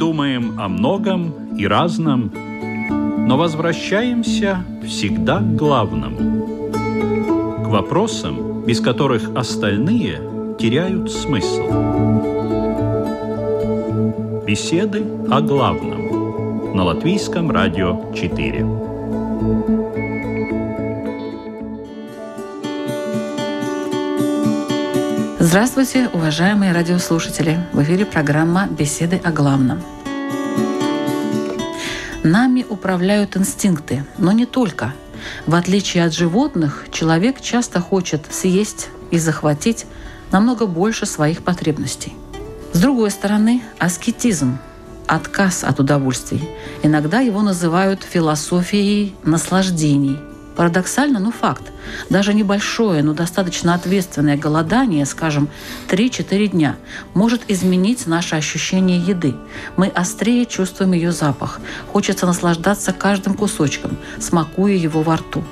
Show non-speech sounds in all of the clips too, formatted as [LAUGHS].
думаем о многом и разном, но возвращаемся всегда к главному, к вопросам, без которых остальные теряют смысл. Беседы о главном на Латвийском радио 4. Здравствуйте, уважаемые радиослушатели! В эфире программа «Беседы о главном». Нами управляют инстинкты, но не только. В отличие от животных, человек часто хочет съесть и захватить намного больше своих потребностей. С другой стороны, аскетизм – отказ от удовольствий. Иногда его называют философией наслаждений – Парадоксально, но факт. Даже небольшое, но достаточно ответственное голодание, скажем, 3-4 дня, может изменить наше ощущение еды. Мы острее чувствуем ее запах. Хочется наслаждаться каждым кусочком, смакуя его во рту.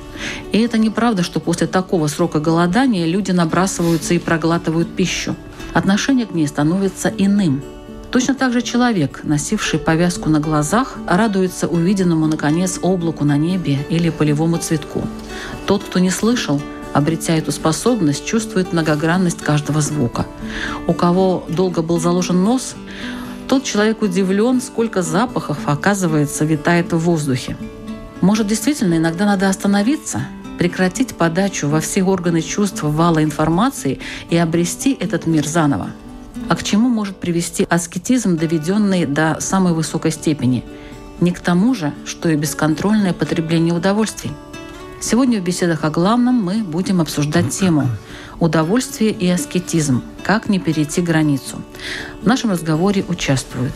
И это неправда, что после такого срока голодания люди набрасываются и проглатывают пищу. Отношение к ней становится иным – Точно так же человек, носивший повязку на глазах, радуется увиденному, наконец, облаку на небе или полевому цветку. Тот, кто не слышал, обретя эту способность, чувствует многогранность каждого звука. У кого долго был заложен нос, тот человек удивлен, сколько запахов, оказывается, витает в воздухе. Может, действительно, иногда надо остановиться, прекратить подачу во все органы чувств вала информации и обрести этот мир заново. А к чему может привести аскетизм, доведенный до самой высокой степени? Не к тому же, что и бесконтрольное потребление удовольствий. Сегодня в беседах о главном мы будем обсуждать тему «Удовольствие и аскетизм. Как не перейти границу». В нашем разговоре участвуют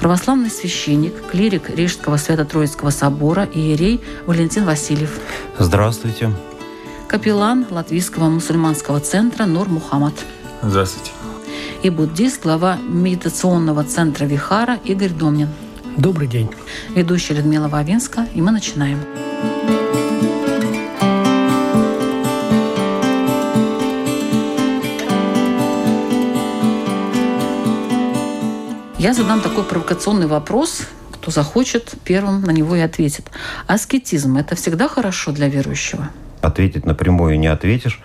православный священник, клирик Рижского Свято-Троицкого собора иерей Валентин Васильев. Здравствуйте. Капеллан Латвийского мусульманского центра Нур Мухаммад. Здравствуйте и буддист, глава медитационного центра Вихара Игорь Домнин. Добрый день. Ведущая Людмила Вавинска, и мы начинаем. Я задам такой провокационный вопрос, кто захочет, первым на него и ответит. Аскетизм – это всегда хорошо для верующего? Ответить напрямую не ответишь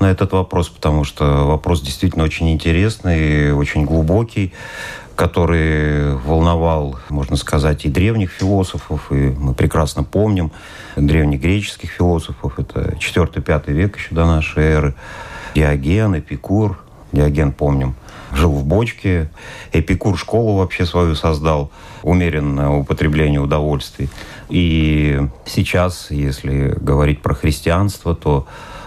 на этот вопрос, потому что вопрос действительно очень интересный, очень глубокий который волновал, можно сказать, и древних философов, и мы прекрасно помним древнегреческих философов, это 4-5 век еще до нашей эры, Диоген, Эпикур, Диоген, помним, жил в бочке, Эпикур школу вообще свою создал, умеренное употребление удовольствий. И сейчас, если говорить про христианство, то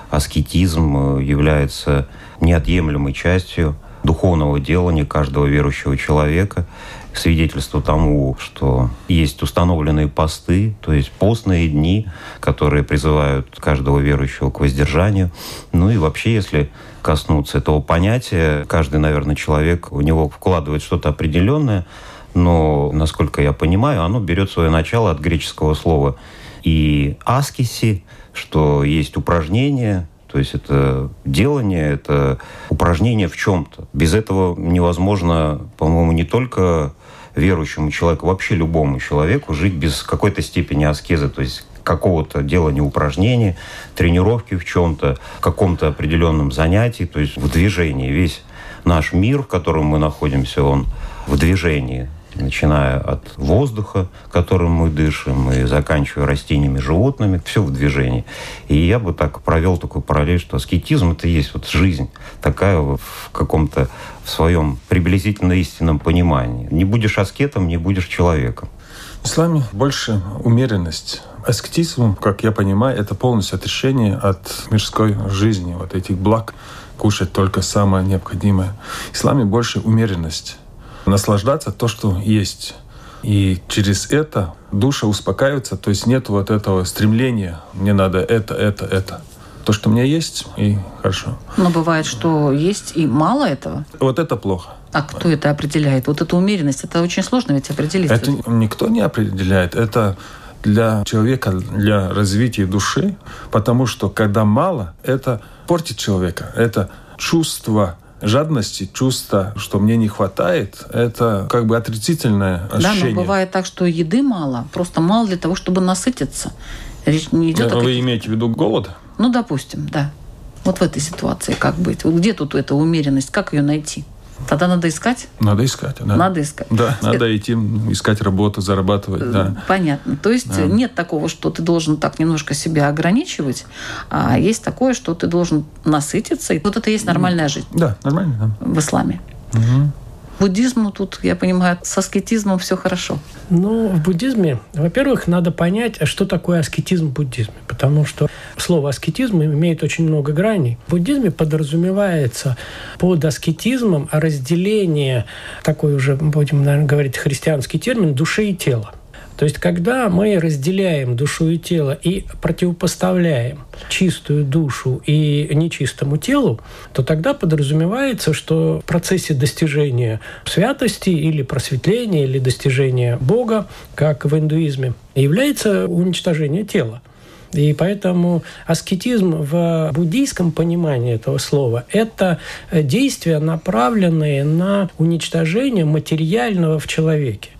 аскетизм э, является неотъемлемой частью духовного делания каждого верующего человека, свидетельство тому, что есть установленные посты, то есть постные дни, которые призывают каждого верующего к воздержанию. Ну и вообще, если коснуться этого понятия, каждый, наверное, человек, у него вкладывает что-то определенное, но, насколько я понимаю, оно берет свое начало от греческого слова и аскиси, что есть упражнение, то есть это делание, это упражнение в чем-то. Без этого невозможно, по-моему, не только верующему человеку, вообще любому человеку жить без какой-то степени аскезы, то есть какого-то делания упражнения, тренировки в чем-то, каком-то определенном занятии, то есть в движении. Весь наш мир, в котором мы находимся, он в движении начиная от воздуха, которым мы дышим, и заканчивая растениями, животными, все в движении. И я бы так провел такую параллель, что аскетизм – это есть вот жизнь такая в каком-то в своем приблизительно истинном понимании. Не будешь аскетом, не будешь человеком. В исламе больше умеренность. Аскетизм, как я понимаю, это полностью отрешение от мирской жизни, вот этих благ, кушать только самое необходимое. В исламе больше умеренность наслаждаться то, что есть. И через это душа успокаивается, то есть нет вот этого стремления, мне надо это, это, это. То, что у меня есть, и хорошо. Но бывает, что есть и мало этого. Вот это плохо. А кто это определяет? Вот эта умеренность, это очень сложно ведь определить. Это никто не определяет. Это для человека, для развития души, потому что когда мало, это портит человека. Это чувство жадности, чувство, что мне не хватает, это как бы отрицательное ощущение. Да, но бывает так, что еды мало, просто мало для того, чтобы насытиться. Речь не идет Вы о каких- имеете в виду голод? Ну, допустим, да. Вот в этой ситуации как быть? Вот где тут эта умеренность? Как ее найти? Тогда надо искать? Надо искать. Да. Надо искать. Да, надо идти искать работу, зарабатывать. Да. Понятно. То есть Да. нет такого, что ты должен так немножко себя ограничивать, а есть такое, что ты должен насытиться. И вот это и есть нормальная жизнь Да, нормально. в исламе. Да. Буддизму тут, я понимаю, с аскетизмом все хорошо. Ну, в буддизме, во-первых, надо понять, а что такое аскетизм в буддизме. Потому что слово аскетизм имеет очень много граней. В буддизме подразумевается под аскетизмом разделение, такой уже, будем, наверное, говорить христианский термин, души и тела. То есть, когда мы разделяем душу и тело и противопоставляем чистую душу и нечистому телу, то тогда подразумевается, что в процессе достижения святости или просветления, или достижения Бога, как в индуизме, является уничтожение тела. И поэтому аскетизм в буддийском понимании этого слова – это действия, направленные на уничтожение материального в человеке.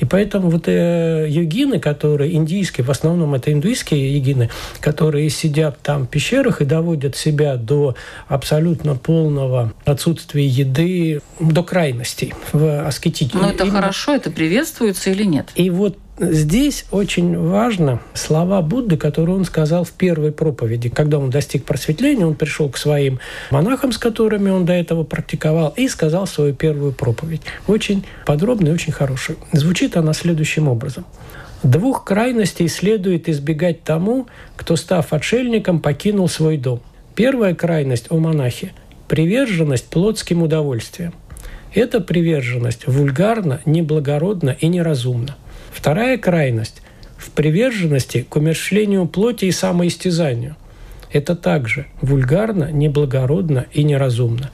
И поэтому вот э, йогины, которые индийские, в основном это индуистские йогины, которые сидят там в пещерах и доводят себя до абсолютно полного отсутствия еды, до крайностей в аскетике. Но это Именно- хорошо, это приветствуется или нет? и вот здесь очень важно слова Будды, которые он сказал в первой проповеди. Когда он достиг просветления, он пришел к своим монахам, с которыми он до этого практиковал, и сказал свою первую проповедь. Очень подробная и очень хорошая. Звучит она следующим образом. Двух крайностей следует избегать тому, кто, став отшельником, покинул свой дом. Первая крайность у монахи – приверженность плотским удовольствиям. Эта приверженность вульгарна, неблагородна и неразумна. Вторая крайность в приверженности к умерщвлению плоти и самоистязанию. Это также вульгарно, неблагородно и неразумно.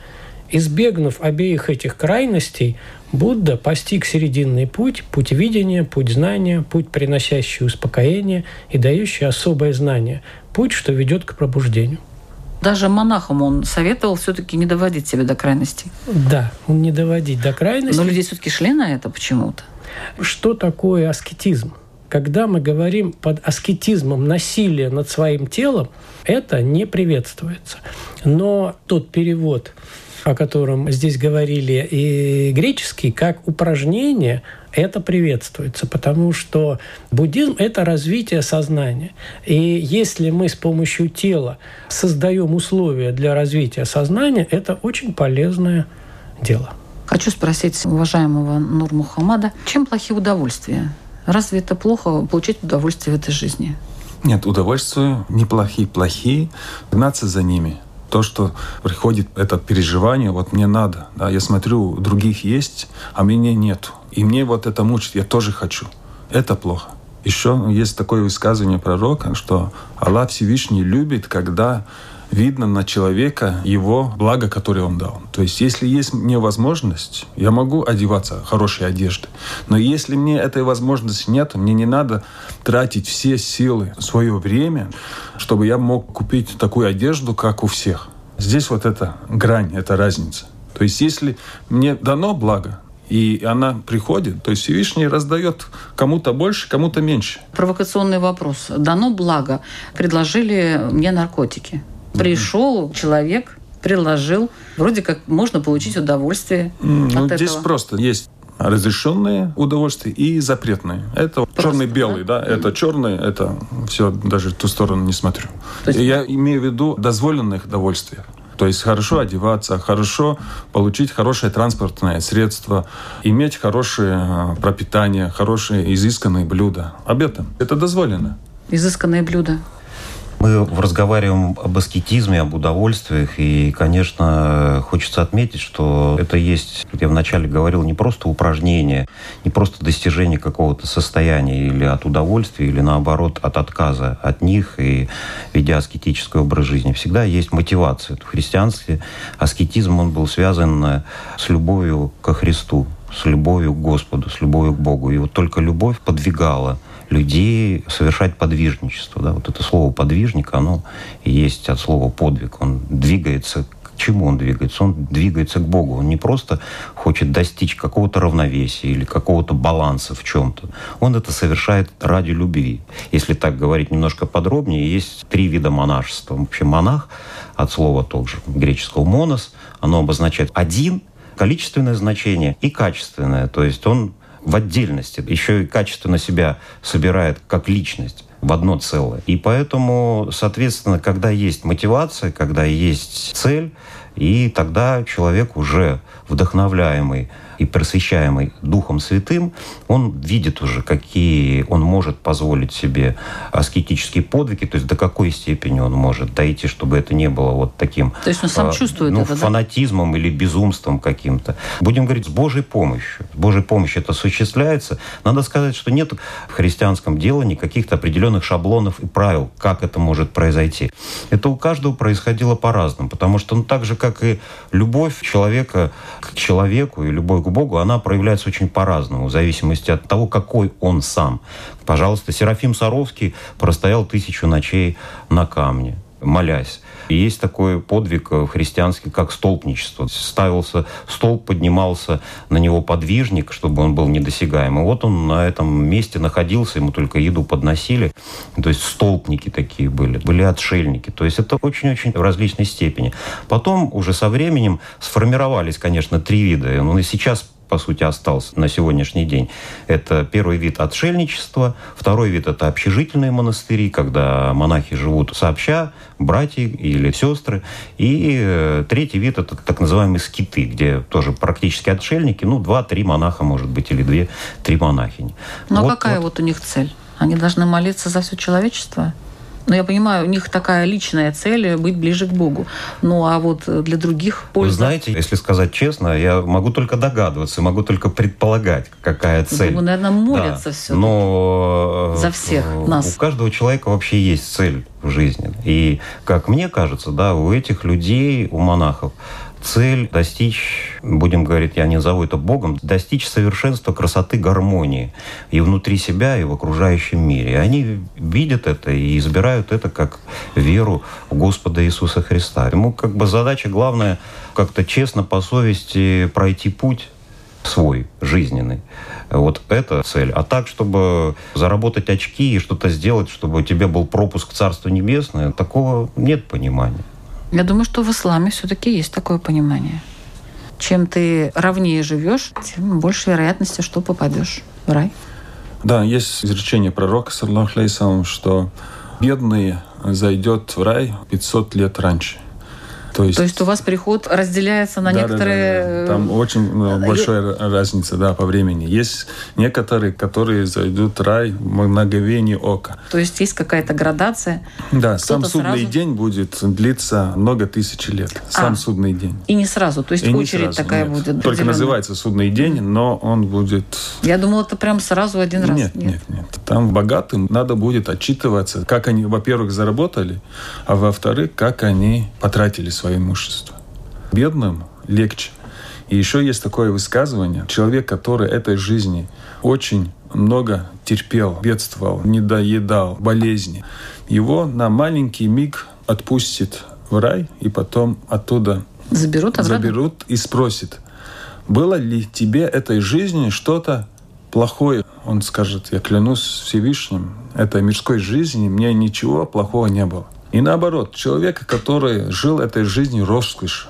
Избегнув обеих этих крайностей, Будда постиг серединный путь, путь видения, путь знания, путь, приносящий успокоение и дающий особое знание, путь, что ведет к пробуждению. Даже монахам он советовал все-таки не доводить себя до крайностей. Да, не доводить до крайности. Но люди все-таки шли на это почему-то. Что такое аскетизм? Когда мы говорим под аскетизмом насилие над своим телом, это не приветствуется. Но тот перевод, о котором здесь говорили и греческий, как упражнение, это приветствуется, потому что буддизм – это развитие сознания. И если мы с помощью тела создаем условия для развития сознания, это очень полезное дело. Хочу спросить уважаемого Нур Мухаммада, чем плохие удовольствия? Разве это плохо получить удовольствие в этой жизни? Нет, удовольствия неплохие, плохие. Гнаться за ними. То, что приходит это переживание, вот мне надо. Да, я смотрю, других есть, а мне нет. И мне вот это мучит, я тоже хочу. Это плохо. Еще есть такое высказывание пророка, что Аллах Всевышний любит, когда видно на человека его благо, которое он дал. То есть, если есть мне возможность, я могу одеваться хорошей одежды. Но если мне этой возможности нет, мне не надо тратить все силы, свое время, чтобы я мог купить такую одежду, как у всех. Здесь вот эта грань, эта разница. То есть, если мне дано благо, и она приходит, то есть Всевышний раздает кому-то больше, кому-то меньше. Провокационный вопрос. Дано благо. Предложили мне наркотики. Пришел человек, предложил. Вроде как можно получить удовольствие Ну, от здесь этого. просто есть разрешенные удовольствия и запретные. Это черный-белый, да? Это черный, это все, даже в ту сторону не смотрю. То есть- Я имею в виду дозволенных удовольствий. То есть хорошо одеваться, хорошо получить хорошее транспортное средство, иметь хорошее э, пропитание, хорошие изысканные блюда. Об этом. Это дозволено. Изысканные блюда. Мы разговариваем об аскетизме, об удовольствиях, и, конечно, хочется отметить, что это есть, как я вначале говорил, не просто упражнение, не просто достижение какого-то состояния или от удовольствия, или наоборот от отказа от них и ведя аскетический образ жизни. Всегда есть мотивация. В христианстве аскетизм, он был связан э, с любовью ко Христу, с любовью к Господу, с любовью к Богу. И вот только любовь подвигала людей совершать подвижничество. Да? Вот это слово «подвижник», оно есть от слова «подвиг». Он двигается чему он двигается? Он двигается к Богу. Он не просто хочет достичь какого-то равновесия или какого-то баланса в чем-то. Он это совершает ради любви. Если так говорить немножко подробнее, есть три вида монашества. Вообще монах от слова тоже греческого «монос», оно обозначает один, количественное значение и качественное. То есть он в отдельности, еще и качественно себя собирает как личность в одно целое. И поэтому, соответственно, когда есть мотивация, когда есть цель, и тогда человек уже вдохновляемый и просвещаемый Духом Святым, он видит уже, какие он может позволить себе аскетические подвиги, то есть до какой степени он может дойти, чтобы это не было вот таким... То есть он сам э, чувствует ну, это, фанатизмом да? или безумством каким-то. Будем говорить, с Божьей помощью. С Божьей помощью это осуществляется. Надо сказать, что нет в христианском делании каких-то определенных шаблонов и правил, как это может произойти. Это у каждого происходило по-разному, потому что ну, так же, как и любовь человека к человеку и любовь к Богу, она проявляется очень по-разному, в зависимости от того, какой он сам. Пожалуйста, Серафим Саровский простоял тысячу ночей на камне, молясь. И есть такой подвиг христианский, как столпничество. Ставился столб, поднимался на него подвижник, чтобы он был недосягаем. И вот он на этом месте находился, ему только еду подносили. То есть столпники такие были, были отшельники. То есть это очень-очень в различной степени. Потом уже со временем сформировались, конечно, три вида. Ну и сейчас по сути, остался на сегодняшний день. Это первый вид отшельничества, второй вид – это общежительные монастыри, когда монахи живут сообща, братья или сестры, и э, третий вид – это так называемые скиты, где тоже практически отшельники, ну, два-три монаха, может быть, или две-три монахини. Ну, а вот, какая вот. вот у них цель? Они должны молиться за все человечество? Но я понимаю, у них такая личная цель быть ближе к Богу. Ну а вот для других польза... Вы знаете, если сказать честно, я могу только догадываться, могу только предполагать, какая цель. Думаю, наверное, молятся да. все. Но за всех нас. У каждого человека вообще есть цель в жизни. И, как мне кажется, да, у этих людей, у монахов, цель достичь, будем говорить, я не назову это Богом, достичь совершенства, красоты, гармонии и внутри себя, и в окружающем мире. И они видят это и избирают это как веру в Господа Иисуса Христа. Ему как бы задача главная как-то честно по совести пройти путь свой, жизненный. Вот это цель. А так, чтобы заработать очки и что-то сделать, чтобы у тебя был пропуск в Царство Небесное, такого нет понимания. Я думаю, что в исламе все-таки есть такое понимание. Чем ты ровнее живешь, тем больше вероятности, что попадешь в рай. Да, есть изречение пророка, саллаху что бедный зайдет в рай 500 лет раньше – то есть, То есть у вас приход разделяется на да, некоторые... Да, да, да. Там очень ну, большая разница да, по времени. Есть некоторые, которые зайдут рай в мгновение ока. То есть есть какая-то градация? Да, сам судный сразу... день будет длиться много тысяч лет. Сам а, судный день. И не сразу? То есть и очередь сразу, такая нет. будет? Только называется судный день, но он будет... Я думала, это прям сразу один раз. Нет, нет, нет. Там богатым надо будет отчитываться, как они, во-первых, заработали, а во-вторых, как они потратили свое имущество. Бедным легче. И еще есть такое высказывание. Человек, который этой жизни очень много терпел, бедствовал, недоедал, болезни, его на маленький миг отпустит в рай, и потом оттуда заберут, обратно? заберут и спросит, было ли тебе этой жизни что-то плохое? Он скажет, я клянусь Всевышним, этой мирской жизни мне ничего плохого не было. И наоборот, человек, который жил этой жизнью роскошь,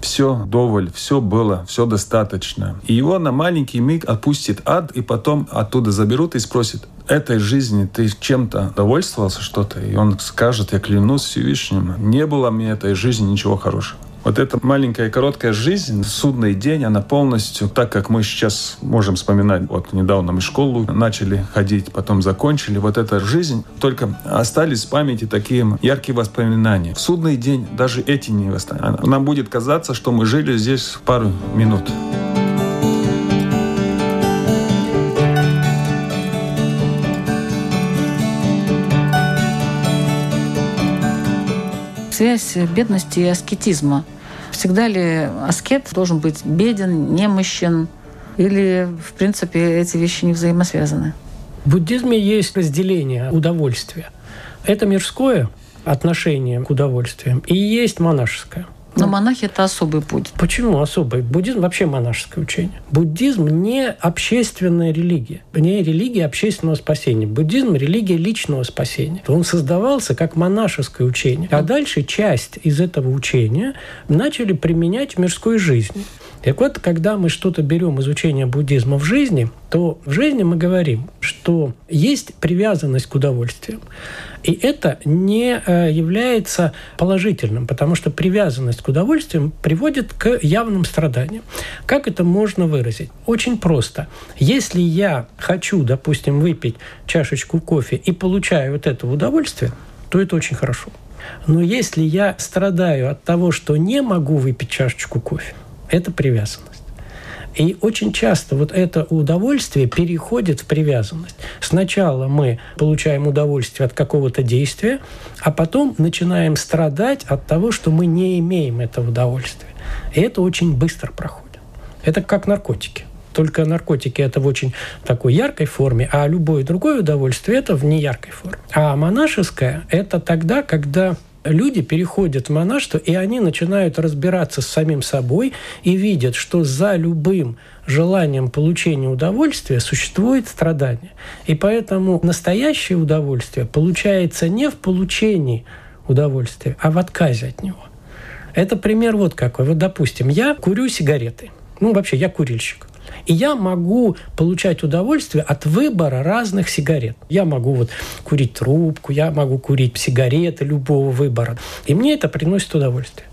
все доволь, все было, все достаточно. И его на маленький миг отпустит ад, и потом оттуда заберут и спросят, этой жизни ты чем-то довольствовался что-то? И он скажет, я клянусь Всевышним, не было мне этой жизни ничего хорошего. Вот эта маленькая короткая жизнь, судный день, она полностью, так как мы сейчас можем вспоминать, вот недавно мы школу начали ходить, потом закончили, вот эта жизнь, только остались в памяти такие яркие воспоминания. В судный день даже эти не восстанут. Нам будет казаться, что мы жили здесь пару минут. связь бедности и аскетизма Всегда ли аскет должен быть беден, немощен? Или, в принципе, эти вещи не взаимосвязаны? В буддизме есть разделение удовольствия. Это мирское отношение к удовольствиям и есть монашеское. Но монахи это особый путь. Почему особый? Буддизм вообще монашеское учение. Буддизм не общественная религия, не религия общественного спасения. Буддизм – религия личного спасения. Он создавался как монашеское учение. А дальше часть из этого учения начали применять в мирской жизни. Так вот, когда мы что-то берем из учения буддизма в жизни, то в жизни мы говорим, что есть привязанность к удовольствиям. И это не э, является положительным, потому что привязанность к удовольствиям приводит к явным страданиям. Как это можно выразить? Очень просто. Если я хочу, допустим, выпить чашечку кофе и получаю вот это удовольствие, то это очень хорошо. Но если я страдаю от того, что не могу выпить чашечку кофе, это привязанность. И очень часто вот это удовольствие переходит в привязанность. Сначала мы получаем удовольствие от какого-то действия, а потом начинаем страдать от того, что мы не имеем этого удовольствия. И это очень быстро проходит. Это как наркотики. Только наркотики это в очень такой яркой форме, а любое другое удовольствие это в неяркой форме. А монашеское это тогда, когда люди переходят в монашество, и они начинают разбираться с самим собой и видят, что за любым желанием получения удовольствия существует страдание. И поэтому настоящее удовольствие получается не в получении удовольствия, а в отказе от него. Это пример вот какой. Вот, допустим, я курю сигареты. Ну, вообще, я курильщик. И я могу получать удовольствие от выбора разных сигарет. Я могу вот курить трубку, я могу курить сигареты любого выбора. И мне это приносит удовольствие.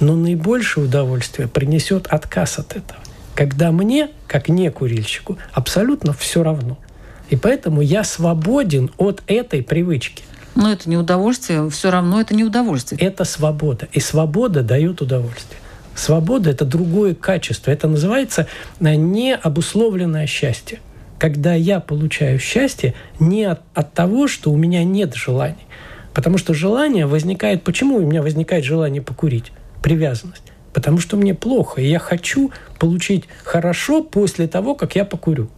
Но наибольшее удовольствие принесет отказ от этого. Когда мне, как не курильщику, абсолютно все равно. И поэтому я свободен от этой привычки. Но это не удовольствие, все равно это не удовольствие. Это свобода. И свобода дает удовольствие. Свобода – это другое качество. Это называется э, необусловленное счастье. Когда я получаю счастье не от, от того, что у меня нет желаний. Потому что желание возникает... Почему у меня возникает желание покурить? Привязанность. Потому что мне плохо, и я хочу получить хорошо после того, как я покурю.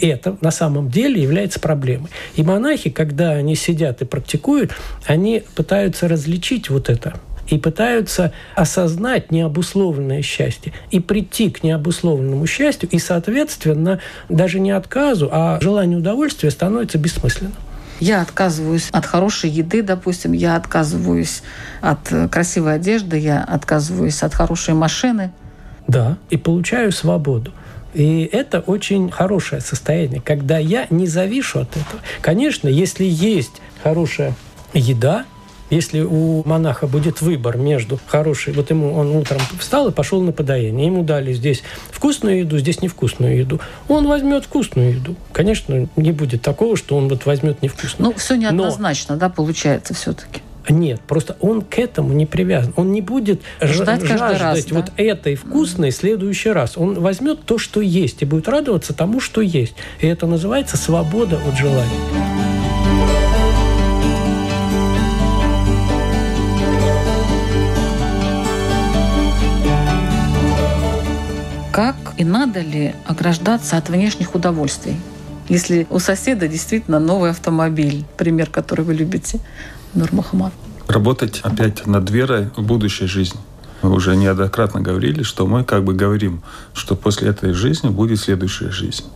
Это на самом деле является проблемой. И монахи, когда они сидят и практикуют, они пытаются различить вот это и пытаются осознать необусловленное счастье и прийти к необусловленному счастью, и, соответственно, даже не отказу, а желание удовольствия становится бессмысленным. Я отказываюсь от хорошей еды, допустим, я отказываюсь от красивой одежды, я отказываюсь от хорошей машины. Да, и получаю свободу. И это очень хорошее состояние, когда я не завишу от этого. Конечно, если есть хорошая еда, если у монаха будет выбор между хорошей, вот ему он утром встал и пошел на подаяние, ему дали здесь вкусную еду, здесь невкусную еду, он возьмет вкусную еду. Конечно, не будет такого, что он вот возьмет невкусную. Ну, все неоднозначно, Но... да, получается все-таки. Нет, просто он к этому не привязан. Он не будет ждать жаждать раз, да? вот этой вкусной в следующий раз. Он возьмет то, что есть, и будет радоваться тому, что есть. И это называется свобода от желания. Как и надо ли ограждаться от внешних удовольствий? Если у соседа действительно новый автомобиль, пример, который вы любите, Нурмахамад. Работать опять над верой в будущей жизни. Мы уже неоднократно говорили, что мы как бы говорим, что после этой жизни будет следующая жизнь.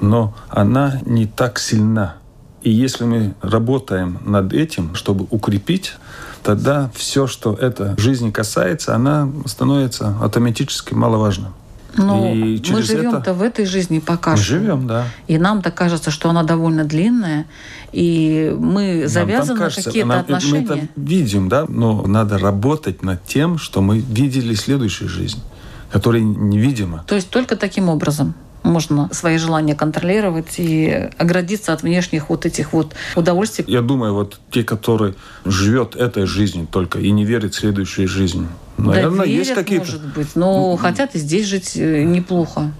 Но она не так сильна. И если мы работаем над этим, чтобы укрепить, тогда все, что эта жизнь касается, она становится автоматически маловажным. Но и мы живем-то это... в этой жизни пока что. живем, да. И нам-то кажется, что она довольно длинная, и мы завязаны на какие-то отношения. Мы это видим, да, но надо работать над тем, что мы видели следующую жизнь, которая невидима. То есть только таким образом можно свои желания контролировать и оградиться от внешних вот этих вот удовольствий. Я думаю, вот те, которые живет этой жизнью только и не верит в следующую жизнь, Наверное, да верят, есть какие-то. Может быть, но хотят и здесь жить э, неплохо.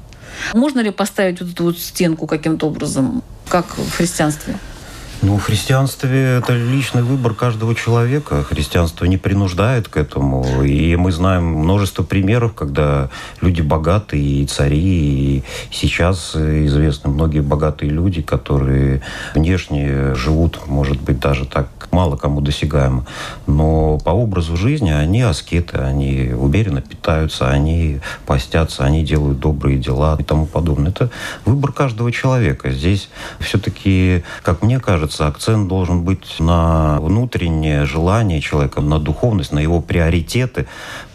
Можно ли поставить вот эту вот стенку каким-то образом, как в христианстве? Ну, в христианстве это личный выбор каждого человека. Христианство не принуждает к этому. И мы знаем множество примеров, когда люди богатые, и цари, и сейчас известны многие богатые люди, которые внешне живут, может быть, даже так мало кому досягаемо. Но по образу жизни они аскеты, они уверенно питаются, они постятся, они делают добрые дела и тому подобное. Это выбор каждого человека. Здесь все-таки, как мне кажется, кажется, акцент должен быть на внутреннее желание человека, на духовность, на его приоритеты,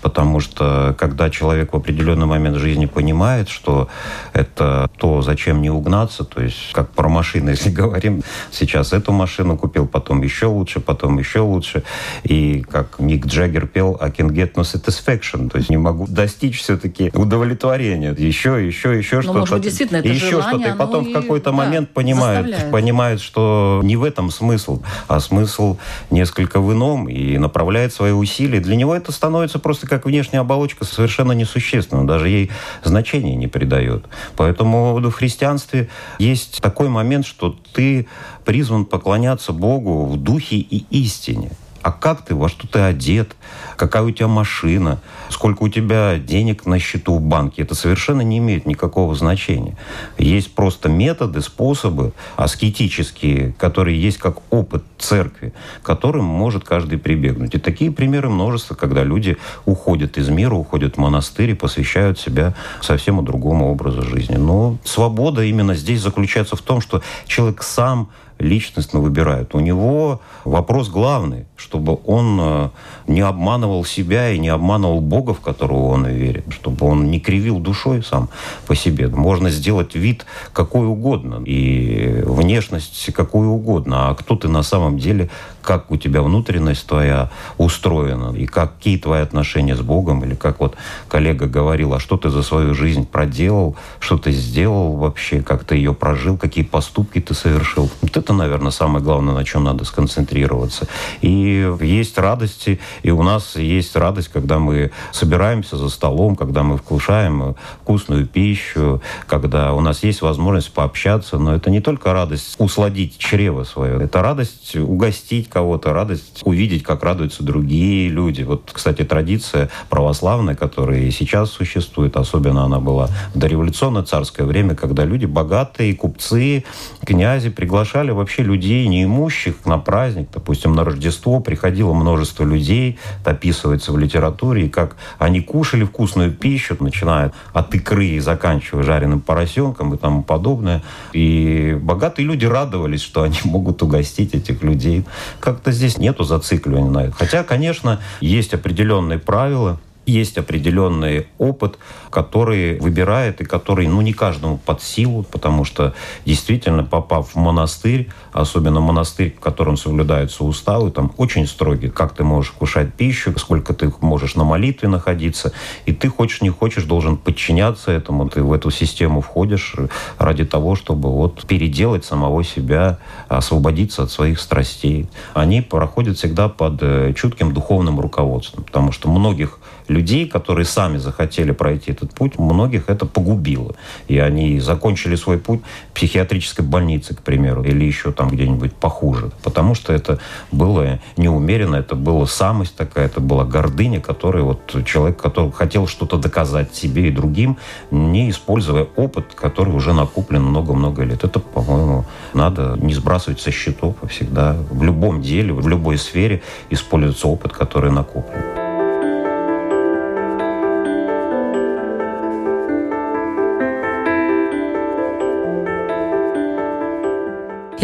потому что когда человек в определенный момент жизни понимает, что это то, зачем не угнаться, то есть как про машины, [LAUGHS] если говорим, сейчас эту машину купил, потом еще лучше, потом еще лучше, и как Ник Джаггер пел «I can get no satisfaction», то есть не могу достичь все-таки удовлетворения, еще, еще, еще что-то. Может быть, действительно, это еще желание, что-то, и потом в какой-то да, момент понимают, понимают, что не в этом смысл, а смысл несколько в ином, и направляет свои усилия. Для него это становится просто как внешняя оболочка совершенно несущественна, даже ей значения не придает. Поэтому в христианстве есть такой момент, что ты призван поклоняться Богу в духе и истине а как ты, во что ты одет, какая у тебя машина, сколько у тебя денег на счету в банке, это совершенно не имеет никакого значения. Есть просто методы, способы аскетические, которые есть как опыт церкви, которым может каждый прибегнуть. И такие примеры множество, когда люди уходят из мира, уходят в монастырь и посвящают себя совсем другому образу жизни. Но свобода именно здесь заключается в том, что человек сам личностно выбирает. У него вопрос главный, чтобы он э, не обманывал себя и не обманывал Бога, в которого он верит, чтобы он не кривил душой сам по себе. Можно сделать вид какой угодно и внешность какую угодно, а кто ты на самом деле, как у тебя внутренность твоя устроена, и какие твои отношения с Богом, или как вот коллега говорил, а что ты за свою жизнь проделал, что ты сделал вообще, как ты ее прожил, какие поступки ты совершил. Вот это, наверное, самое главное, на чем надо сконцентрироваться. И есть радости, и у нас есть радость, когда мы собираемся за столом, когда мы вкушаем вкусную пищу, когда у нас есть возможность пообщаться, но это не только радость усладить чрево свое, это радость угостить кого-то, радость увидеть, как радуются другие люди. Вот, кстати, традиция православная, которая и сейчас существует, особенно она была в дореволюционное царское время, когда люди богатые, купцы, князи приглашали вообще людей неимущих на праздник, допустим, на Рождество приходило множество людей, это описывается в литературе, и как они кушали вкусную пищу, начиная от икры и заканчивая жареным поросенком и тому подобное. И богатые люди радовались, что они [LAUGHS] могут угостить этих людей как-то здесь нету зацикливания на это. Хотя, конечно, есть определенные правила, есть определенный опыт, который выбирает и который, ну, не каждому под силу, потому что действительно, попав в монастырь, особенно монастырь, в котором соблюдаются уставы, там очень строгие, как ты можешь кушать пищу, сколько ты можешь на молитве находиться, и ты хочешь не хочешь должен подчиняться этому, ты в эту систему входишь ради того, чтобы вот переделать самого себя, освободиться от своих страстей. Они проходят всегда под э, чутким духовным руководством, потому что многих людей, которые сами захотели пройти этот путь, многих это погубило. И они закончили свой путь в психиатрической больнице, к примеру, или еще там где-нибудь похуже. Потому что это было неумеренно, это была самость такая, это была гордыня, которая вот человек, который хотел что-то доказать себе и другим, не используя опыт, который уже накоплен много-много лет. Это, по-моему, надо не сбрасывать со счетов всегда. В любом деле, в любой сфере используется опыт, который накоплен.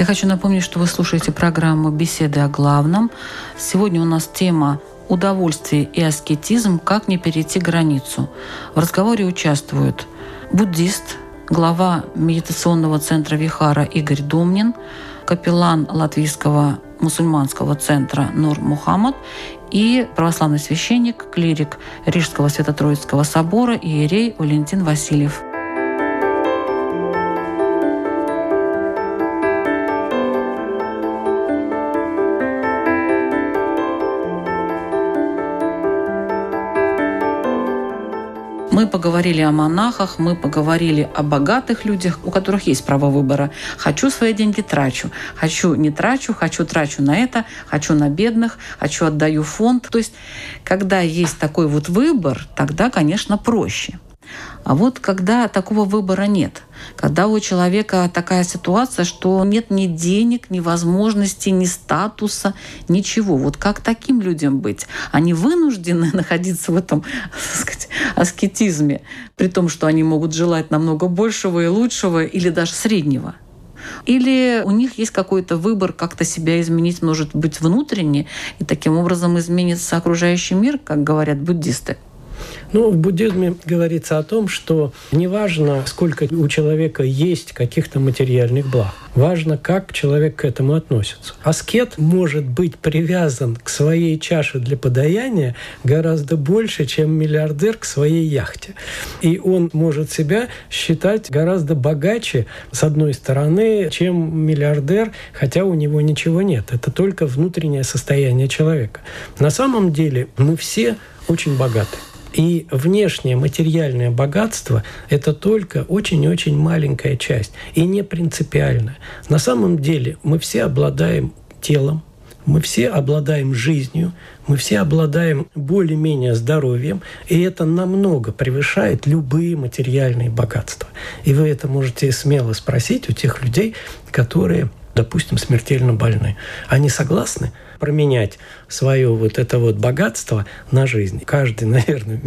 Хочу напомнить, что вы слушаете программу «Беседы о главном». Сегодня у нас тема «Удовольствие и аскетизм. Как не перейти границу». В разговоре участвуют буддист, глава медитационного центра Вихара Игорь Домнин, капеллан латвийского мусульманского центра Нур Мухаммад и православный священник, клирик Рижского Свято-Троицкого собора иерей Валентин Васильев. Поговорили о монахах, мы поговорили о богатых людях, у которых есть право выбора. Хочу свои деньги, трачу. Хочу, не трачу, хочу, трачу на это, хочу на бедных, хочу, отдаю фонд. То есть, когда есть такой вот выбор, тогда, конечно, проще. А вот когда такого выбора нет, когда у человека такая ситуация, что нет ни денег, ни возможностей, ни статуса, ничего. Вот как таким людям быть? Они вынуждены [LAUGHS] находиться в этом так сказать, аскетизме, при том, что они могут желать намного большего и лучшего или даже среднего. Или у них есть какой-то выбор как-то себя изменить, может быть, внутренне, и таким образом изменится окружающий мир, как говорят буддисты. Ну, в буддизме говорится о том, что неважно, сколько у человека есть каких-то материальных благ. Важно, как человек к этому относится. Аскет может быть привязан к своей чаше для подаяния гораздо больше, чем миллиардер к своей яхте. И он может себя считать гораздо богаче, с одной стороны, чем миллиардер, хотя у него ничего нет. Это только внутреннее состояние человека. На самом деле мы все очень богаты. И внешнее материальное богатство – это только очень-очень маленькая часть и не принципиальная. На самом деле мы все обладаем телом, мы все обладаем жизнью, мы все обладаем более-менее здоровьем, и это намного превышает любые материальные богатства. И вы это можете смело спросить у тех людей, которые, допустим, смертельно больны. Они согласны – променять свое вот это вот богатство на жизнь. Каждый, [LAUGHS] наверное,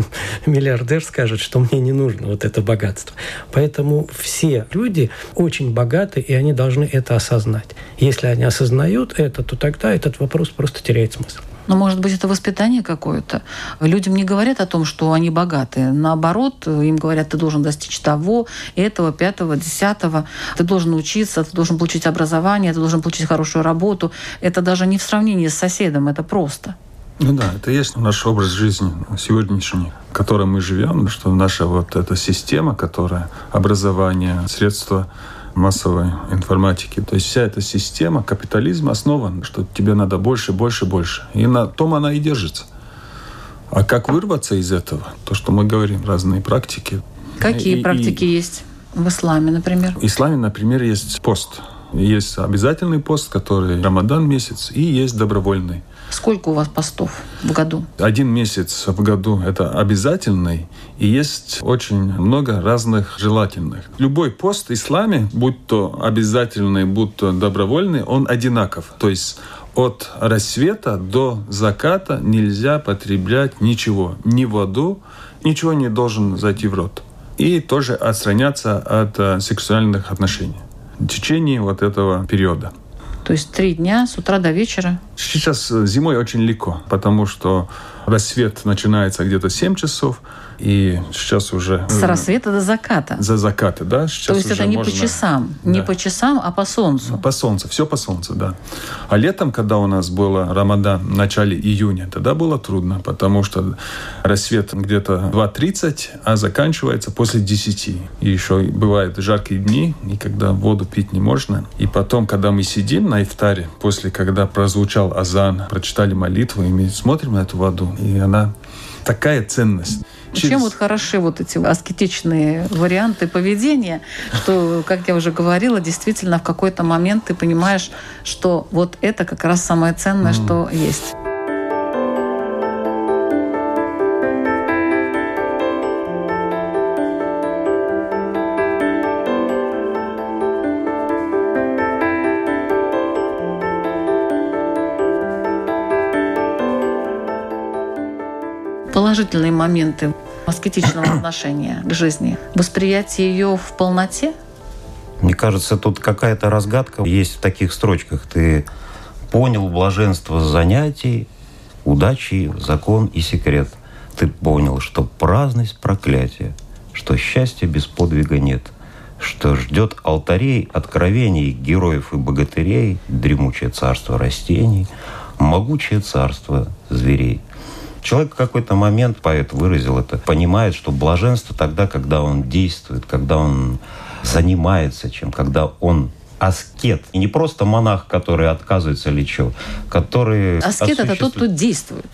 миллиардер скажет, что мне не нужно вот это богатство. Поэтому все люди очень богаты, и они должны это осознать. Если они осознают это, то тогда этот вопрос просто теряет смысл. Но, может быть, это воспитание какое-то. Людям не говорят о том, что они богатые. Наоборот, им говорят, ты должен достичь того, этого, пятого, десятого. Ты должен учиться, ты должен получить образование, ты должен получить хорошую работу. Это даже не в сравнении с соседом, это просто. Ну да, это есть наш образ жизни сегодняшний, в котором мы живем, что наша вот эта система, которая образование, средства массовой информатики. То есть вся эта система капитализма основана, что тебе надо больше, больше, больше. И на том она и держится. А как вырваться из этого? То, что мы говорим, разные практики. Какие и, практики и... есть в исламе, например? В исламе, например, есть пост. Есть обязательный пост, который Рамадан месяц, и есть добровольный. Сколько у вас постов в году? Один месяц в году – это обязательный, и есть очень много разных желательных. Любой пост в исламе, будь то обязательный, будь то добровольный, он одинаков. То есть от рассвета до заката нельзя потреблять ничего, ни воду, ничего не должен зайти в рот. И тоже отстраняться от э, сексуальных отношений в течение вот этого периода. То есть три дня с утра до вечера? Сейчас э, зимой очень легко, потому что рассвет начинается где-то 7 часов, и сейчас уже... С рассвета до заката. За заката, да. Сейчас То есть это не можно... по часам, да. не по часам, а по солнцу. По солнцу, все по солнцу, да. А летом, когда у нас было Рамадан в начале июня, тогда было трудно, потому что рассвет где-то 2.30, а заканчивается после 10. И еще бывают жаркие дни, и когда воду пить не можно. И потом, когда мы сидим на ифтаре, после когда прозвучал азан, прочитали молитву, и мы смотрим на эту воду, и она такая ценность. Через... Чем вот хороши вот эти аскетичные варианты поведения, что, как я уже говорила, действительно в какой-то момент ты понимаешь, что вот это как раз самое ценное, mm. что есть. Положительные моменты аскетичного [CLEARS THROAT] отношения к жизни? Восприятие ее в полноте? Мне кажется, тут какая-то разгадка есть в таких строчках. Ты понял блаженство занятий, удачи, закон и секрет. Ты понял, что праздность – проклятие, что счастья без подвига нет, что ждет алтарей, откровений героев и богатырей, дремучее царство растений, могучее царство зверей – Человек в какой-то момент, поэт выразил это, понимает, что блаженство тогда, когда он действует, когда он занимается чем, когда он аскет. И не просто монах, который отказывается или что, который Аскет – это тот, кто действует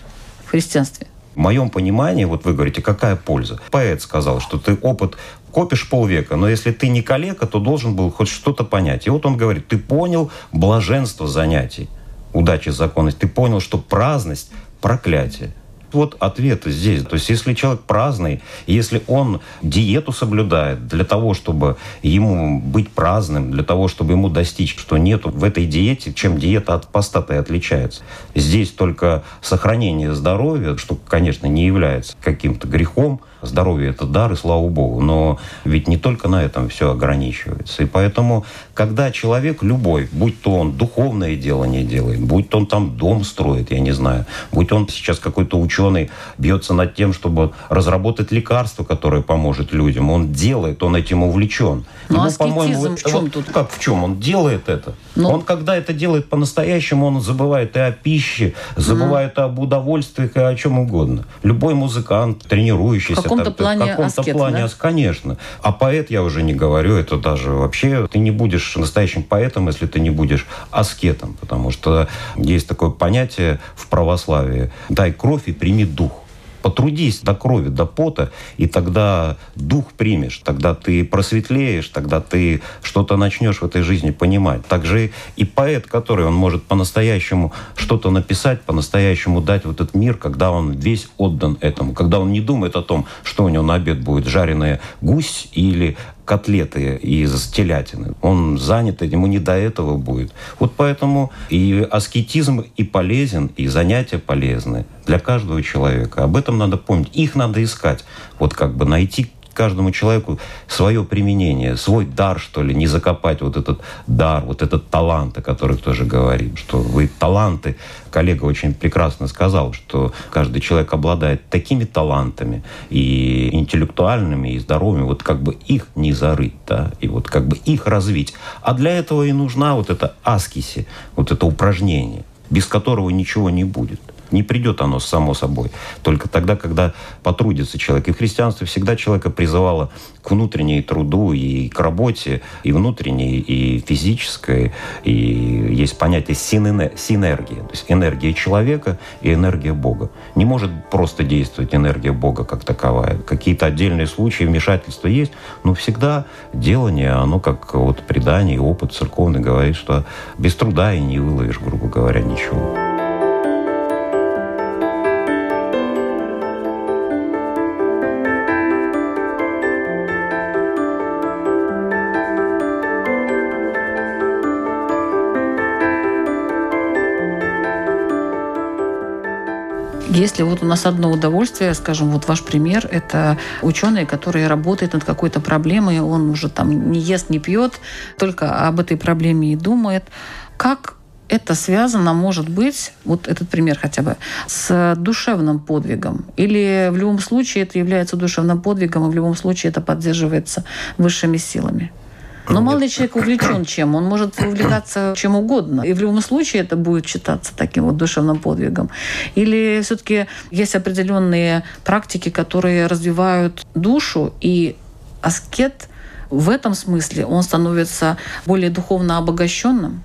в христианстве. В моем понимании, вот вы говорите, какая польза? Поэт сказал, что ты опыт копишь полвека, но если ты не калека, то должен был хоть что-то понять. И вот он говорит, ты понял блаженство занятий, удачи, законность, ты понял, что праздность – проклятие. Вот ответ здесь. То есть, если человек праздный, если он диету соблюдает для того, чтобы ему быть праздным, для того, чтобы ему достичь, что нету в этой диете, чем диета от поста и отличается. Здесь только сохранение здоровья, что, конечно, не является каким-то грехом, Здоровье – это дар, и слава Богу. Но ведь не только на этом все ограничивается. И поэтому, когда человек любой, будь то он духовное дело не делает, будь то он там дом строит, я не знаю, будь он сейчас какой-то ученый, бьется над тем, чтобы разработать лекарство, которое поможет людям, он делает, он этим увлечен. Ну, Ему, по-моему, в чем вот, тут? Как в чем? Он делает это. Ну, он, когда это делает по-настоящему, он забывает и о пище, забывает mm. об удовольствиях и о чем угодно. Любой музыкант, тренирующийся, каком-то плане в каком-то аскет, плане, да? конечно. А поэт я уже не говорю, это даже вообще ты не будешь настоящим поэтом, если ты не будешь аскетом, потому что есть такое понятие в православии: дай кровь и прими дух потрудись до крови, до пота, и тогда дух примешь, тогда ты просветлеешь, тогда ты что-то начнешь в этой жизни понимать. Также и поэт, который он может по-настоящему что-то написать, по-настоящему дать в этот мир, когда он весь отдан этому, когда он не думает о том, что у него на обед будет жареная гусь или котлеты из телятины. Он занят, ему не до этого будет. Вот поэтому и аскетизм и полезен, и занятия полезны для каждого человека. Об этом надо помнить. Их надо искать. Вот как бы найти каждому человеку свое применение, свой дар, что ли, не закопать вот этот дар, вот этот талант, о котором тоже говорим, что вы таланты. Коллега очень прекрасно сказал, что каждый человек обладает такими талантами и интеллектуальными, и здоровыми, вот как бы их не зарыть, да, и вот как бы их развить. А для этого и нужна вот эта аскиси, вот это упражнение, без которого ничего не будет. Не придет оно само собой. Только тогда, когда потрудится человек. И в христианстве всегда человека призывало к внутренней труду и к работе, и внутренней, и физической. И есть понятие синергии. То есть энергия человека и энергия Бога. Не может просто действовать энергия Бога как таковая. Какие-то отдельные случаи вмешательства есть, но всегда делание, оно как вот предание, опыт церковный говорит, что без труда и не выловишь, грубо говоря, ничего. Если вот у нас одно удовольствие, скажем, вот ваш пример, это ученый, который работает над какой-то проблемой, он уже там не ест, не пьет, только об этой проблеме и думает. Как это связано, может быть, вот этот пример хотя бы, с душевным подвигом. Или в любом случае это является душевным подвигом, и в любом случае это поддерживается высшими силами. Но мало ли человек увлечен чем, он может увлекаться чем угодно. И в любом случае это будет считаться таким вот душевным подвигом. Или все-таки есть определенные практики, которые развивают душу, и аскет в этом смысле он становится более духовно обогащенным.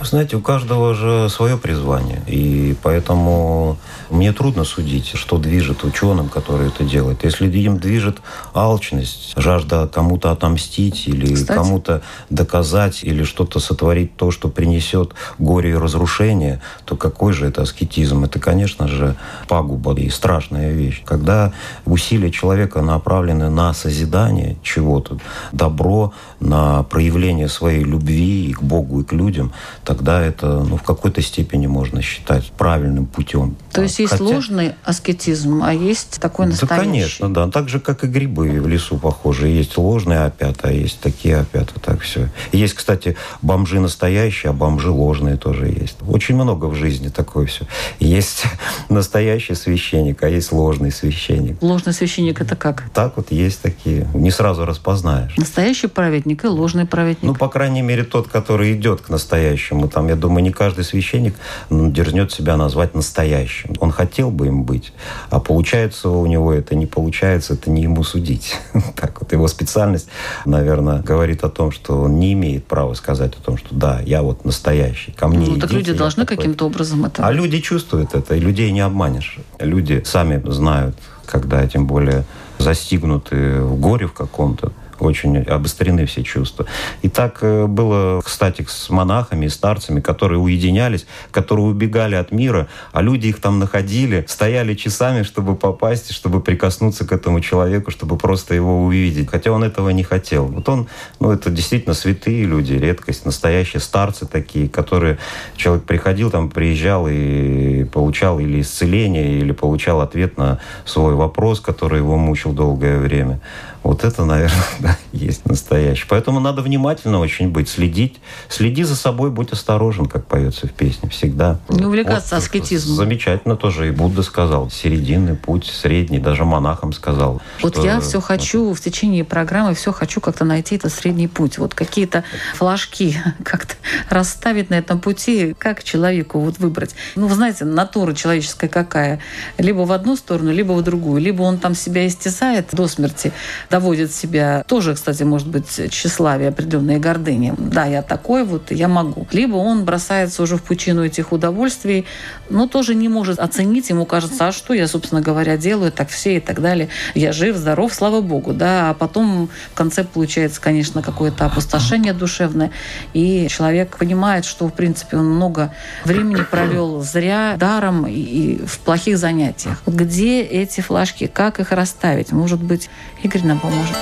Вы знаете, у каждого же свое призвание. И поэтому мне трудно судить, что движет ученым, которые это делают. Если им движет алчность, жажда кому-то отомстить или кому-то доказать, или что-то сотворить то, что принесет горе и разрушение, то какой же это аскетизм? Это, конечно же, пагуба и страшная вещь. Когда усилия человека направлены на созидание чего-то, добро, на проявление своей любви и к Богу, и к людям, тогда это ну, в какой-то степени можно считать правильным путем. То есть есть Хотя... ложный аскетизм, а есть такой настоящий? Да, конечно, да. Так же, как и грибы в лесу похожи. Есть ложные опята, а есть такие опята, так все. есть, кстати, бомжи настоящие, а бомжи ложные тоже есть. Очень много в жизни такое все. Есть [LAUGHS] настоящий священник, а есть ложный священник. Ложный священник это как? Так вот есть такие. Не сразу распознаешь. Настоящий праведник и ложный праведник. Ну, по крайней мере, тот, который идет к настоящему Поэтому там, я думаю, не каждый священник дерзнет себя назвать настоящим. Он хотел бы им быть, а получается у него это не получается, это не ему судить. [LAUGHS] Так вот, его специальность, наверное, говорит о том, что он не имеет права сказать о том, что да, я вот настоящий, ко мне Ну, так люди должны такой. каким-то образом это... А люди чувствуют это, и людей не обманешь. Люди сами знают, когда тем более застигнуты в горе в каком-то, очень обострены все чувства. И так э, было, кстати, с монахами и старцами, которые уединялись, которые убегали от мира, а люди их там находили, стояли часами, чтобы попасть, чтобы прикоснуться к этому человеку, чтобы просто его увидеть. Хотя он этого не хотел. Вот он, ну, это действительно святые люди, редкость, настоящие старцы такие, которые человек приходил, там приезжал и получал или исцеление, или получал ответ на свой вопрос, который его мучил долгое время. Вот это, наверное, [LAUGHS] да, есть настоящий. Поэтому надо внимательно очень быть, следить. Следи за собой, будь осторожен, как поется в песне, всегда. Не увлекаться Вот, аскетизмом. Замечательно тоже и Будда сказал. Серединный путь, средний, даже монахам сказал. Вот что- я все хочу в течение программы, все хочу как-то найти этот средний путь. Вот какие-то флажки [LAUGHS] как-то расставить на этом пути, как человеку вот выбрать. Ну, вы знаете, натура человеческая какая. Либо в одну сторону, либо в другую. Либо он там себя истязает до смерти, доводит себя, тоже, кстати, может быть, тщеславие, определенные гордыни. Да, я такой вот, я могу. Либо он бросается уже в пучину этих удовольствий, но тоже не может оценить. Ему кажется, а что я, собственно говоря, делаю, так все и так далее. Я жив, здоров, слава богу, да. А потом в конце получается, конечно, какое-то опустошение душевное. И человек понимает, что, в принципе, он много времени провел зря, даром и в плохих занятиях. Вот где эти флажки, как их расставить? Может быть, Игорь нам поможет.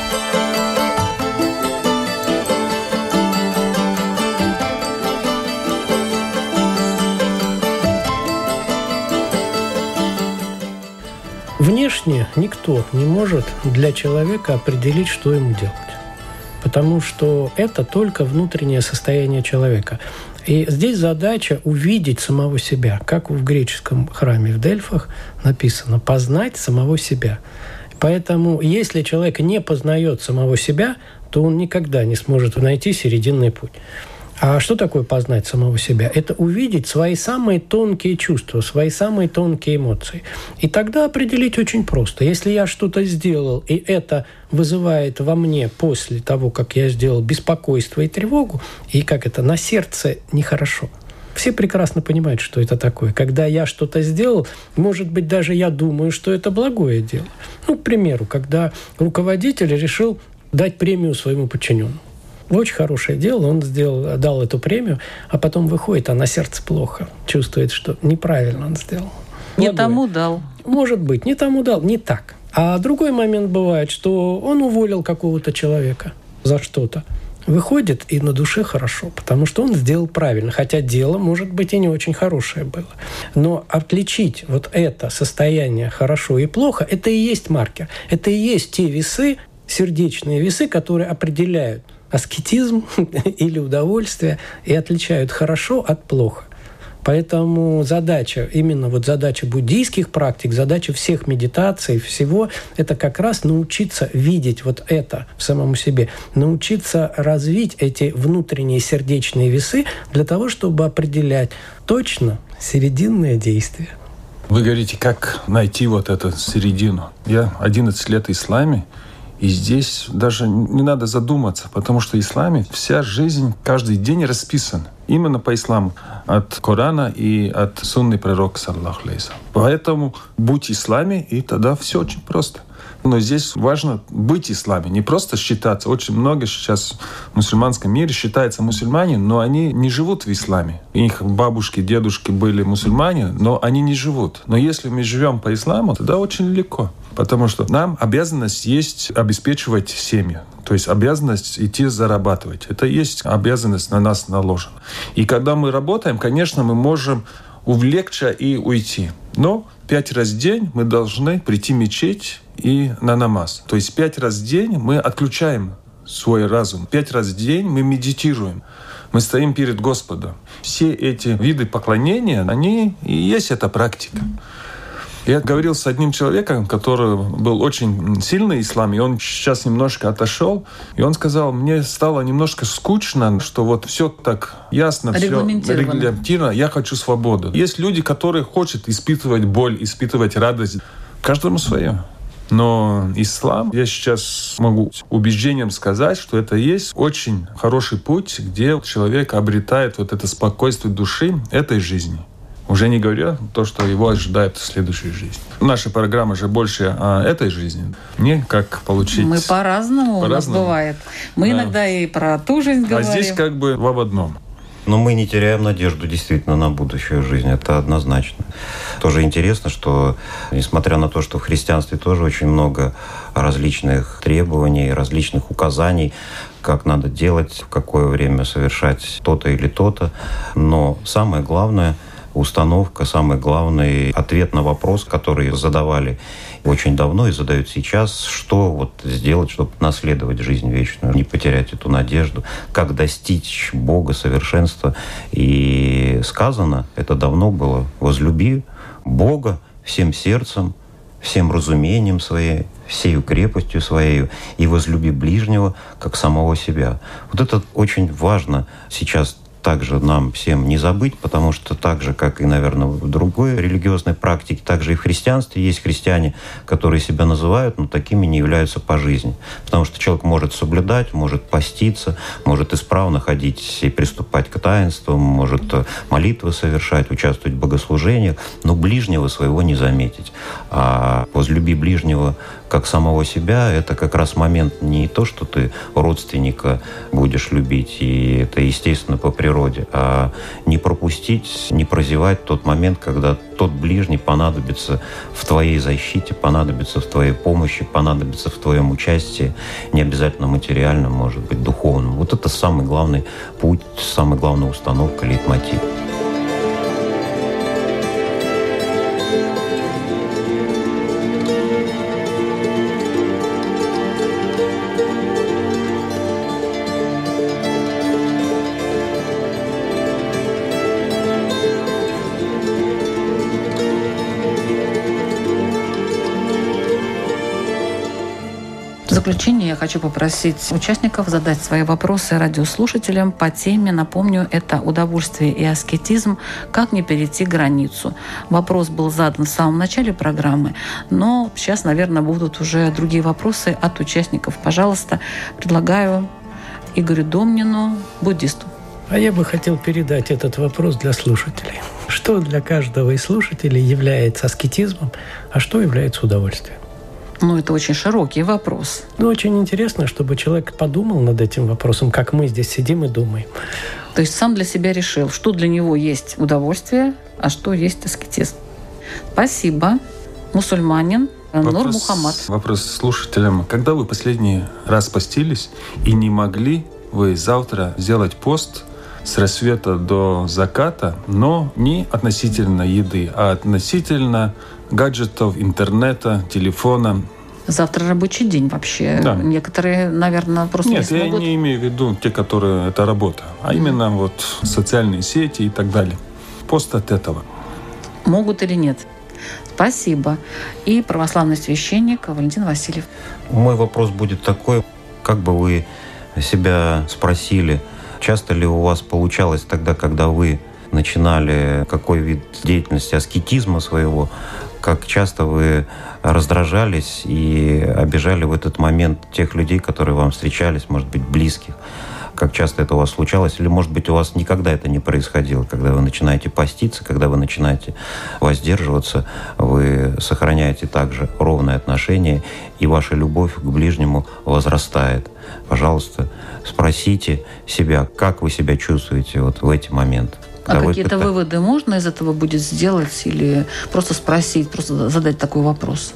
Внешне никто не может для человека определить, что ему делать. Потому что это только внутреннее состояние человека. И здесь задача увидеть самого себя, как в греческом храме в Дельфах написано, познать самого себя. Поэтому если человек не познает самого себя, то он никогда не сможет найти серединный путь. А что такое познать самого себя? Это увидеть свои самые тонкие чувства, свои самые тонкие эмоции. И тогда определить очень просто. Если я что-то сделал, и это вызывает во мне после того, как я сделал беспокойство и тревогу, и как это на сердце нехорошо. Все прекрасно понимают, что это такое. Когда я что-то сделал, может быть, даже я думаю, что это благое дело. Ну, к примеру, когда руководитель решил дать премию своему подчиненному. Очень хорошее дело, он сделал, дал эту премию, а потом выходит, а на сердце плохо. Чувствует, что неправильно он сделал. Не Благое. тому дал. Может быть, не тому дал, не так. А другой момент бывает, что он уволил какого-то человека за что-то. Выходит и на душе хорошо, потому что он сделал правильно, хотя дело, может быть, и не очень хорошее было. Но отличить вот это состояние хорошо и плохо, это и есть маркер. Это и есть те весы, сердечные весы, которые определяют аскетизм [LAUGHS] или удовольствие и отличают хорошо от плохо. Поэтому задача, именно вот задача буддийских практик, задача всех медитаций, всего, это как раз научиться видеть вот это в самом себе, научиться развить эти внутренние сердечные весы для того, чтобы определять точно серединное действие. Вы говорите, как найти вот эту середину. Я 11 лет исламе, и здесь даже не надо задуматься, потому что в исламе вся жизнь каждый день расписан. Именно по исламу. От Корана и от сунны пророка, саллаху. Поэтому будь исламе, и тогда все очень просто. Но здесь важно быть исламе, не просто считаться. Очень много сейчас в мусульманском мире считается мусульмане, но они не живут в исламе. Их бабушки, дедушки были мусульмане, но они не живут. Но если мы живем по исламу, тогда очень легко. Потому что нам обязанность есть обеспечивать семью. То есть обязанность идти зарабатывать. Это есть обязанность на нас наложена. И когда мы работаем, конечно, мы можем увлечься и уйти. Но пять раз в день мы должны прийти в мечеть и на намаз. То есть пять раз в день мы отключаем свой разум. Пять раз в день мы медитируем. Мы стоим перед Господом. Все эти виды поклонения, они и есть эта практика. Я говорил с одним человеком, который был очень сильный ислам, и он сейчас немножко отошел, и он сказал, мне стало немножко скучно, что вот все так ясно, все регламентировано, я хочу свободу. Есть люди, которые хотят испытывать боль, испытывать радость. Каждому свое. Но ислам, я сейчас могу убеждением сказать, что это есть очень хороший путь, где человек обретает вот это спокойствие души этой жизни. Уже не говоря то, что его ожидает в следующей жизни. Наша программа же больше о этой жизни. Не как получить... Мы по-разному, по у нас бывает. Мы да. иногда и про ту жизнь говорим. А здесь как бы в одном. Но мы не теряем надежду действительно на будущую жизнь, это однозначно. Тоже интересно, что несмотря на то, что в христианстве тоже очень много различных требований, различных указаний, как надо делать, в какое время совершать то-то или то-то, но самое главное – установка, самый главный ответ на вопрос, который задавали очень давно и задают сейчас, что вот сделать, чтобы наследовать жизнь вечную, не потерять эту надежду, как достичь Бога совершенства. И сказано, это давно было, возлюби Бога всем сердцем, всем разумением своей, всею крепостью своей, и возлюби ближнего, как самого себя. Вот это очень важно сейчас также нам всем не забыть, потому что так же, как и, наверное, в другой религиозной практике, также и в христианстве есть христиане, которые себя называют, но такими не являются по жизни. Потому что человек может соблюдать, может поститься, может исправно ходить и приступать к таинствам, может молитвы совершать, участвовать в богослужениях, но ближнего своего не заметить. А возлюби ближнего как самого себя, это как раз момент не то, что ты родственника будешь любить, и это естественно по природе, а не пропустить, не прозевать тот момент, когда тот ближний понадобится в твоей защите, понадобится в твоей помощи, понадобится в твоем участии, не обязательно материальном, может быть, духовном. Вот это самый главный путь, самая главная установка, лейтмотив. Заключение я хочу попросить участников задать свои вопросы радиослушателям по теме, напомню, это удовольствие и аскетизм, как не перейти границу. Вопрос был задан в самом начале программы, но сейчас, наверное, будут уже другие вопросы от участников. Пожалуйста, предлагаю Игорю Домнину, буддисту. А я бы хотел передать этот вопрос для слушателей. Что для каждого из слушателей является аскетизмом, а что является удовольствием? Ну, это очень широкий вопрос. Ну, очень интересно, чтобы человек подумал над этим вопросом, как мы здесь сидим и думаем. То есть сам для себя решил, что для него есть удовольствие, а что есть аскетизм. Спасибо. Мусульманин вопрос, Нур Мухаммад. Вопрос слушателям. Когда вы последний раз постились и не могли вы завтра сделать пост с рассвета до заката, но не относительно еды, а относительно гаджетов, интернета, телефона. Завтра рабочий день вообще. Да. Некоторые, наверное, просто Нет, не смогут... я не имею в виду те, которые это работа, а именно вот социальные сети и так далее. Пост от этого. Могут или нет? Спасибо. И православный священник Валентин Васильев. Мой вопрос будет такой, как бы вы себя спросили, часто ли у вас получалось тогда, когда вы начинали какой вид деятельности аскетизма своего, как часто вы раздражались и обижали в этот момент тех людей, которые вам встречались, может быть, близких. Как часто это у вас случалось? Или, может быть, у вас никогда это не происходило? Когда вы начинаете поститься, когда вы начинаете воздерживаться, вы сохраняете также ровное отношение, и ваша любовь к ближнему возрастает. Пожалуйста, спросите себя, как вы себя чувствуете вот в эти моменты. А какие-то выводы можно из этого будет сделать или просто спросить, просто задать такой вопрос?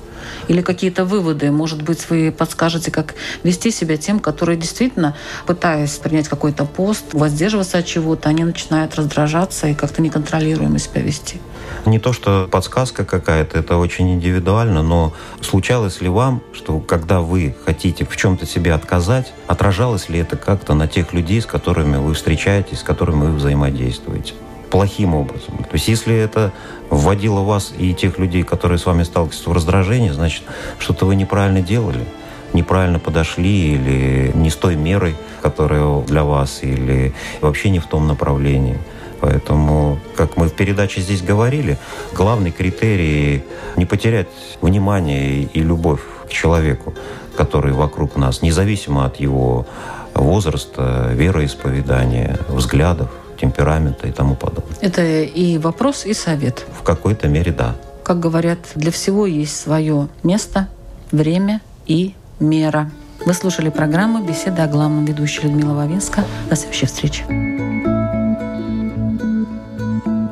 Или какие-то выводы, может быть, вы подскажете, как вести себя тем, которые действительно, пытаясь принять какой-то пост, воздерживаться от чего-то, они начинают раздражаться и как-то неконтролируемо себя вести? Не то, что подсказка какая-то, это очень индивидуально, но случалось ли вам, что когда вы хотите в чем-то себе отказать, отражалось ли это как-то на тех людей, с которыми вы встречаетесь, с которыми вы взаимодействуете? Плохим образом. То есть если это вводило вас и тех людей, которые с вами сталкиваются в раздражение, значит, что-то вы неправильно делали неправильно подошли или не с той мерой, которая для вас, или вообще не в том направлении. Поэтому, как мы в передаче здесь говорили, главный критерий не потерять внимание и любовь к человеку, который вокруг нас, независимо от его возраста, вероисповедания, взглядов, темперамента и тому подобное. Это и вопрос, и совет. В какой-то мере да. Как говорят, для всего есть свое место, время и мера. Вы слушали программу «Беседа о главном» ведущей Людмила Вавинска. До следующей встречи.